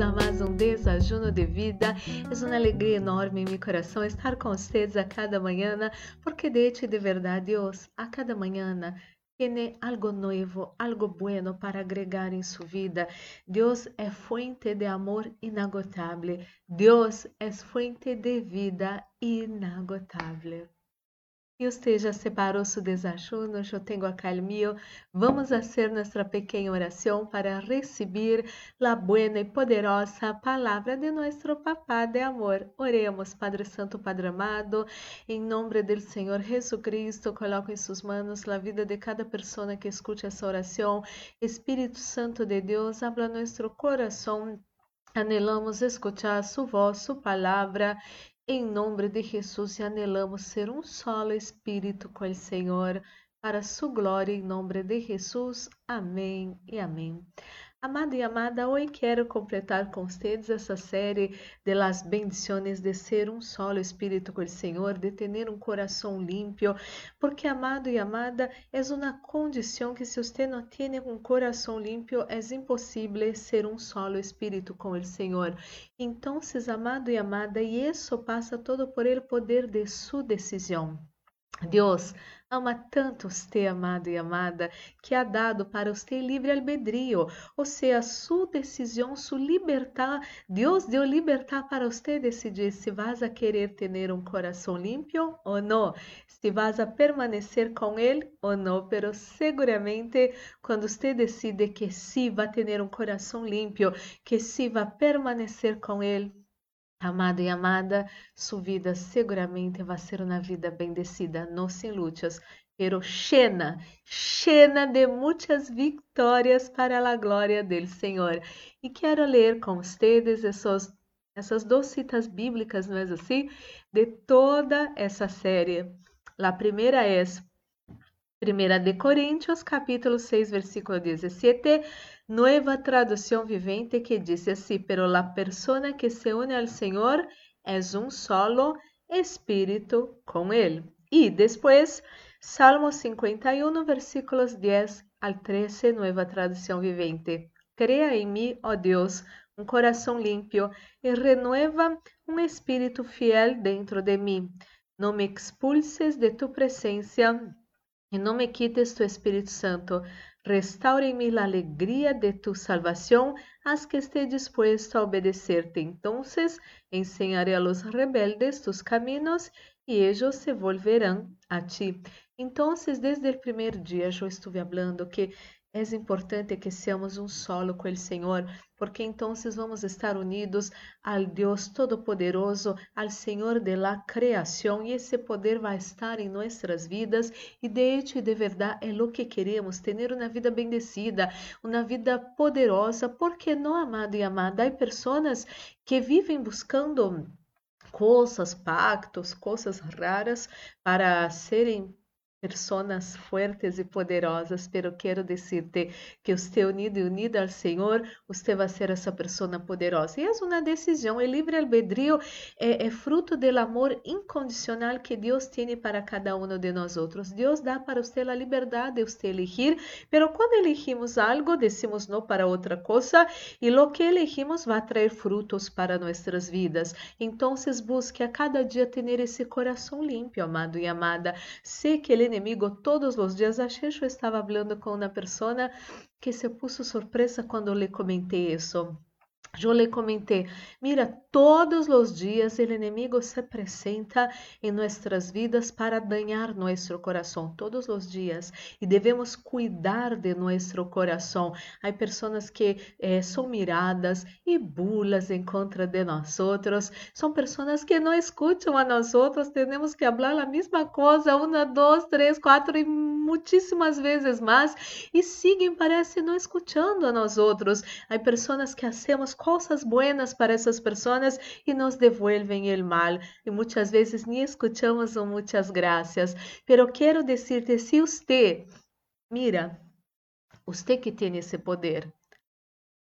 a mais um desajuno de vida. É uma alegria enorme em meu coração estar com vocês a cada manhã, porque de de verdade Deus a cada manhã tiene algo novo, algo bueno para agregar em sua vida. Deus é fuente de amor inagotável. Deus é fuente de vida inagotável. E já separou seu desajuno, eu tenho acá el mío. Vamos fazer nossa pequena oração para receber a buena e poderosa palavra de nosso Papá de amor. Oremos, Padre Santo, Padre amado, em nome do Senhor Jesucristo, coloco em suas mãos a vida de cada pessoa que escute essa oração. Espírito Santo de Deus, habla nosso coração. Anelamos escuchar sua voz, sua palavra em nome de Jesus, anelamos ser um solo espírito com o Senhor, para sua glória, em nome de Jesus. Amém e amém. Amado e amada, hoje quero completar com vocês essa série de las bendiciones de ser um solo espírito com o Senhor, de ter um coração limpio, porque amado e amada, é uma condição que se você não tem um coração limpio, é impossível ser um solo espírito com o Senhor. Então, amado e amada, e isso passa todo por el poder de sua decisão. Deus ama tanto você, amado e amada, que ha dado para você livre albedrío, ou seja, sua decisão, sua libertar. Deus deu libertar para você decidir se vas a querer ter um coração limpo ou não, se vas a permanecer com Ele ou não, pero seguramente quando você decide que sim, vai ter um coração limpo, que sim, vai permanecer com Ele, Amado e amada, sua vida seguramente vai ser uma vida bendecida, não sem lutas, pero llena, llena de muitas vitórias para a glória do Senhor. E quero ler com vocês essas, essas duas citas bíblicas, não é assim? De toda essa série. A primeira é 1 de Coríntios, capítulo 6, versículo 17, nueva tradução vivente que diz assim, pero la persona que se une al Senhor es un solo espírito com Ele. E depois, Salmo 51, versículos 10 al 13, nueva tradução vivente. Crea em mim, ó Deus, um coração limpo e renueva um espírito fiel dentro de mim. Não me expulses de tu presença e não me quites tu Espírito Santo. Restaure em mim a alegria de tu salvação, haz que esté dispuesto a obedecer-te. Entonces enseñaré a los rebeldes tus caminos e ellos se volverão a ti. Entonces, desde o primeiro dia, eu estive falando que é importante que seamos um solo com o Senhor, porque então vamos estar unidos ao Deus Todo-Poderoso, ao Senhor de la criação, e esse poder vai estar em nossas vidas. E de hecho e de verdade é o que queremos: ter uma vida bendecida, uma vida poderosa. Porque não, amado e amada, há pessoas que vivem buscando coisas, pactos, coisas raras para serem personas fuertes e poderosas, pero quero dizer-te que você unido e unida ao Senhor, você vai ser essa pessoa poderosa. E é uma decisão, o livre albedrío é, fruto do amor incondicional que Deus tem para cada um de nós outros. Deus dá para você a liberdade de você elegir, pero quando elegimos algo, decimos não para outra coisa, e lo que elegimos vai trazer frutos para nossas vidas. Então, busque a cada dia ter esse coração limpo, amado e amada. Sei que ele todos os dias. Que eu estava falando com uma pessoa que se puso surpresa quando lhe comentei isso. Eu lhe comentei, mira, todos os dias o inimigo se apresenta em nossas vidas para danhar nosso coração, todos os dias, e devemos cuidar de nosso coração. Há pessoas que eh, são miradas e bulas em contra de nós são pessoas que não escutam a nós temos que falar a mesma coisa uma, duas, três, quatro e muitíssimas vezes mais, e seguem, parece, não escutando a nós. Há pessoas que hacemos cosas buenas para essas pessoas e nos devuelven el mal. E muitas vezes nem escuchamos o muitas graças. Pero quero decirte, se você, mira, você que tem esse poder,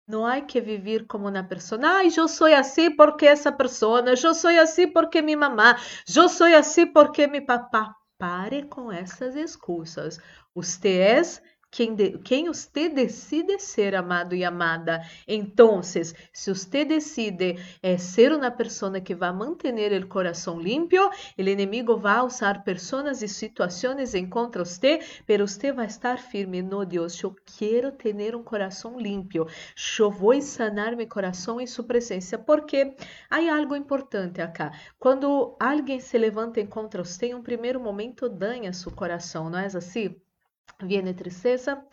não há que viver como uma pessoa. Ai, eu sou assim porque essa pessoa, eu sou assim porque minha mamã, eu sou assim porque meu papá. Pare com essas excusas. Você é quem, de, quem você decide ser, amado e amada. Então, se você decide é, ser uma pessoa que vai manter o coração limpo, o inimigo vai usar pessoas e situações em contra você, pero você vai estar firme. No, Deus, eu quero ter um coração limpo. Eu vou sanar meu coração em sua presença, porque há algo importante acá. Quando alguém se levanta em contra você, em um primeiro momento, danha seu coração, não é assim? Viene tristeza,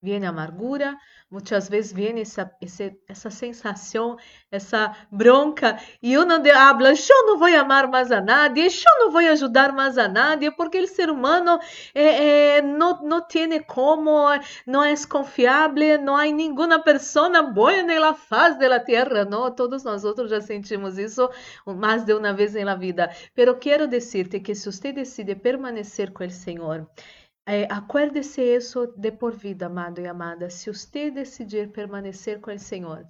viene amargura, muitas vezes viene essa, essa sensação, essa bronca, e uno habla, eu não vou amar mais a nadie, eu não vou ajudar mais a nadie, porque o ser humano eh, eh, não, não tem como, não é confiável, não há nenhuma pessoa boa na faz da terra, não? Todos nós outros já sentimos isso mais de uma vez na vida. Pero quero dizer-te que se você decide permanecer com o Senhor, é, acuérdese isso de por vida, amado e amada. Se você decidir permanecer com o Senhor,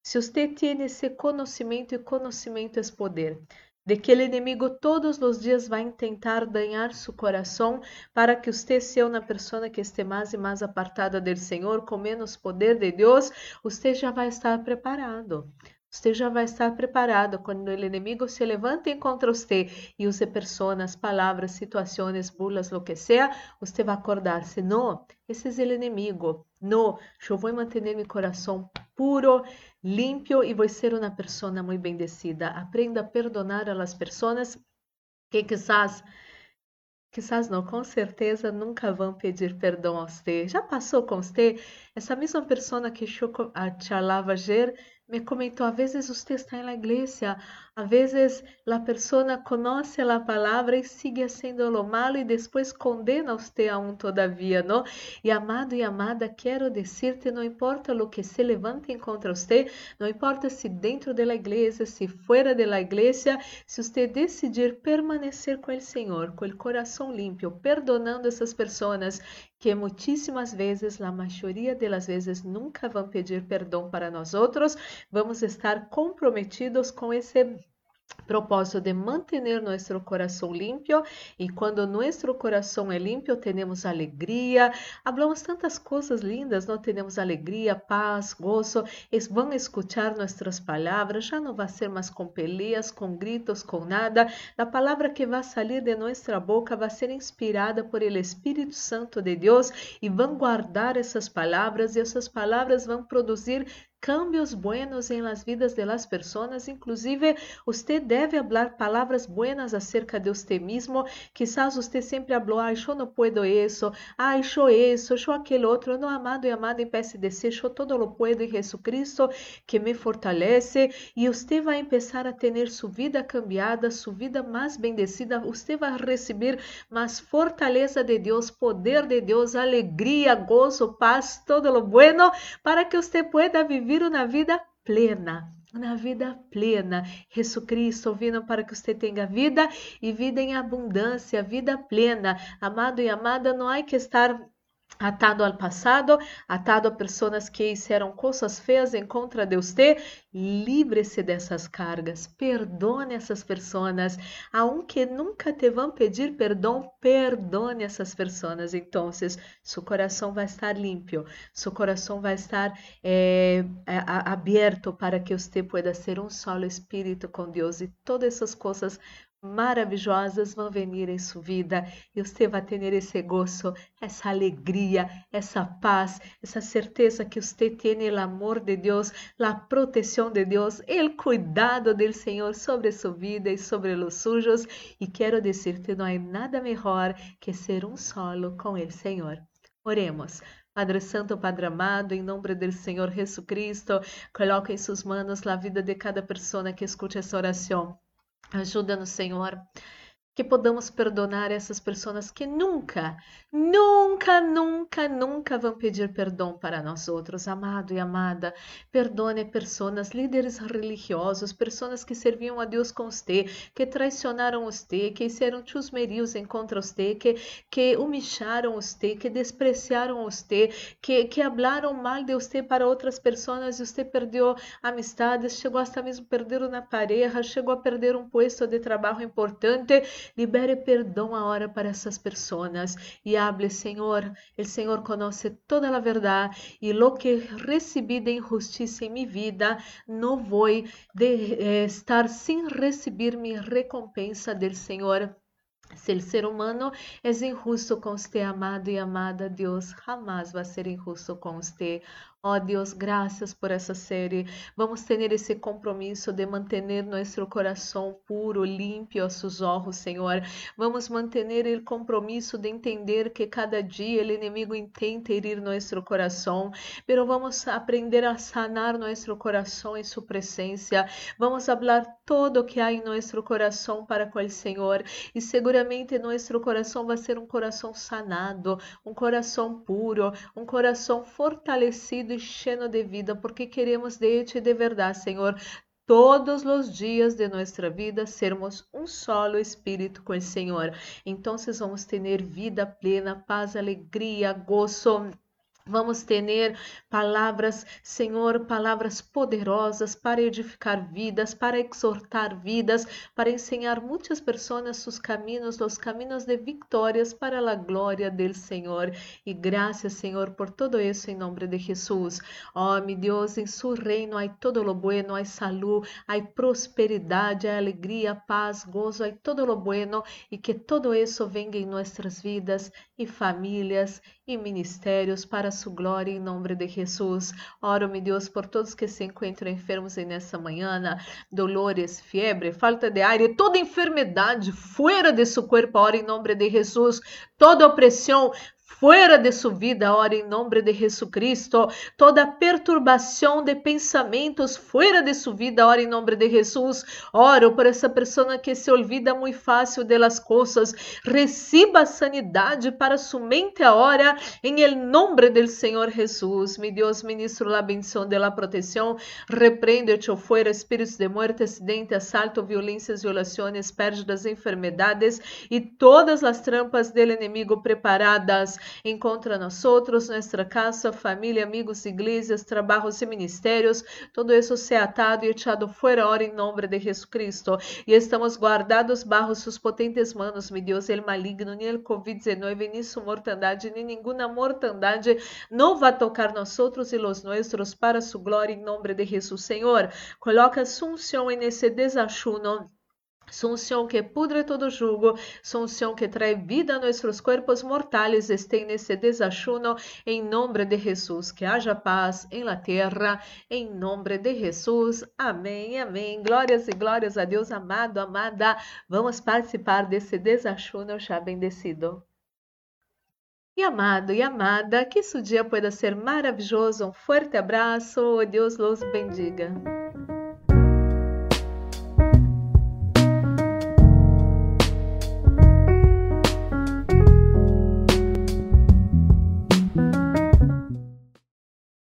se você tem esse conhecimento e conhecimento é poder, de que o inimigo todos os dias vai tentar danhar seu coração para que você seja uma pessoa que esteja mais e mais apartada do Senhor, com menos poder de Deus, você já vai estar preparado. Você já vai estar preparado quando o inimigo se levante contra você e use pessoas, palavras, situações, bulas, lo que seja, você vai acordar-se. Não, esse é o inimigo. Não, eu vou manter meu coração puro, limpo e vou ser uma pessoa muito bendecida. Aprenda a perdonar as pessoas que quizás Quizás não, com certeza nunca vão pedir perdão a você. Já passou com você? Essa mesma pessoa que eu falava ayer me comentou, a vezes você está na igreja, a vezes a pessoa conhece a palavra e sigue sendo lo malo e depois condena você aún todavia, não? E amado e amada, quero dizer-te, não importa o que se levante contra você, não importa se dentro da igreja, se fora da igreja, se você decidir permanecer com o Senhor, com o coração limpo, perdonando essas pessoas que muitíssimas vezes, a maioria das vezes, nunca vão pedir perdão para nós outros, vamos estar comprometidos com esse propósito de manter nosso coração limpo e quando nosso coração é limpo temos alegria. Hablamos tantas coisas lindas não temos alegria paz gozo es, vão escuchar nossas palavras. Já não vai ser mais com peleas com gritos com nada. A palavra que vai sair de nossa boca vai ser inspirada por el Espírito Santo de Deus e vão guardar essas palavras e essas palavras vão produzir cambios buenos en las vidas de las personas. Inclusive, usted debe hablar palabras buenas acerca de usted mismo. Quizás usted sempre habló, ay, yo no puedo eso, ay, yo eso, yo aquel otro. No, amado y amada, empece a decir, yo todo lo puedo en Jesucristo que me fortalece. E usted vai empezar a tener su vida cambiada, su vida más bendecida. Usted va a recibir más fortaleza de Dios, poder de Dios, alegría, gozo, paz, todo lo bueno, para que usted pueda vivir vivir uma vida plena, uma vida plena. Jesus Cristo vindo para que você tenha vida e vida em abundância, vida plena. Amado e amada, não há que estar atado ao passado, atado a pessoas que fizeram coisas feias em contra de você, livre-se dessas cargas, perdone essas pessoas, aunque nunca te vão pedir perdão, perdone essas pessoas, então seu coração vai estar limpo, seu coração vai estar é, aberto para que você pueda ser um solo espírito com Deus e todas essas coisas maravilhosas vão vir em sua vida e você vai ter esse gozo, essa alegria, essa paz, essa certeza que você tem o amor de Deus, a proteção de Deus, o cuidado do Senhor sobre sua vida e sobre os sujos. E quero dizer-te, não há nada melhor que ser um solo com o Senhor. Oremos. Padre Santo, Padre amado, em nome do Senhor Jesus Cristo, coloque em suas mãos a vida de cada pessoa que escute essa oração. Ajuda-nos, Senhor, que podamos perdonar essas pessoas que nunca, nunca, nunca, nunca vão pedir perdão para nós outros, amado e amada. Perdone pessoas, líderes religiosos, pessoas que serviam a Deus com você, que traicionaram você, que fizeram chusmerios em contra você, que, que humilharam você, que despreciaram você, que, que hablaram mal de você para outras pessoas e você perdeu amistades, chegou até mesmo a perder uma pareja, chegou a perder um posto de trabalho importante libere perdão agora para essas pessoas e hable, Senhor. O Senhor conhece toda a verdade e lo que recebi de injustiça em minha vida, não vou de, eh, estar sem receber minha recompensa del Senhor. Se o ser humano é injusto com você, amado e amada, Deus jamais vai ser injusto com você. Oh Deus, graças por essa série. Vamos ter esse compromisso de manter nosso coração puro, limpo seus olhos, Senhor. Vamos manter o compromisso de entender que cada dia o inimigo intenta herir nosso coração, pero vamos aprender a sanar nosso coração em sua presença. Vamos falar todo o que há em nosso coração para com o Senhor e seguramente nosso coração vai ser um coração sanado, um coração puro, um coração fortalecido e cheio de vida, porque queremos de Ti de verdade, Senhor, todos os dias de nossa vida sermos um solo espírito com o Senhor. Então, vamos ter vida plena, paz, alegria, gozo Vamos ter palavras, Senhor, palavras poderosas para edificar vidas, para exortar vidas, para ensinar muitas pessoas seus caminhos, os caminhos de vitórias para a glória do Senhor. E graças, Senhor, por todo isso em nome de Jesus. Oh, meu Deus, em seu reino há todo lo bueno, há saúde, há prosperidade, há alegria, paz, gozo, há todo lo bueno e que todo isso venha em nossas vidas e famílias e ministérios para sua glória em nome de Jesus. Oro, meu Deus, por todos que se encontram enfermos nessa manhã, dolores, febre, falta de ar e toda enfermidade fora de seu corpo, oro em nome de Jesus. Toda opressão fuera de sua vida, ora em nome de Jesucristo. Toda perturbação de pensamentos fuera de sua vida, ora em nome de Jesus. Oro por essa pessoa que se olvida muito fácil de las coisas. Receba sanidade para sua mente agora, em el nome del Senhor Jesus. Mi Deus, ministro la bendição de la proteção. Repreende-te fuera espíritos de muerte, acidente, assalto, violências, violações, pérdidas, enfermedades e todas as trampas del inimigo preparadas Encontra nós outros, nossa casa, família, amigos, igrejas, trabalhos e ministérios, todo isso se atado e echado fora hora em nome de Jesus Cristo. E estamos guardados bajo sus potentes manos, meu Deus, el maligno, nem el COVID-19, nem sua mortandade, nem nenhuma mortandade não vai tocar nós outros e los nuestros para sua glória em nome de Jesus, Senhor. Coloca sunção nesse desachuno Um que pudre todo jugo, um que trae vida a nossos corpos mortais, estén nesse desachuno, em nome de Jesus. Que haja paz em la terra, em nome de Jesus. Amém, amém. Glórias e glórias a Deus, amado, amada. Vamos participar desse desachuno já bendecido. E amado e amada, que seu dia pueda ser maravilhoso. Um forte abraço. Deus los bendiga.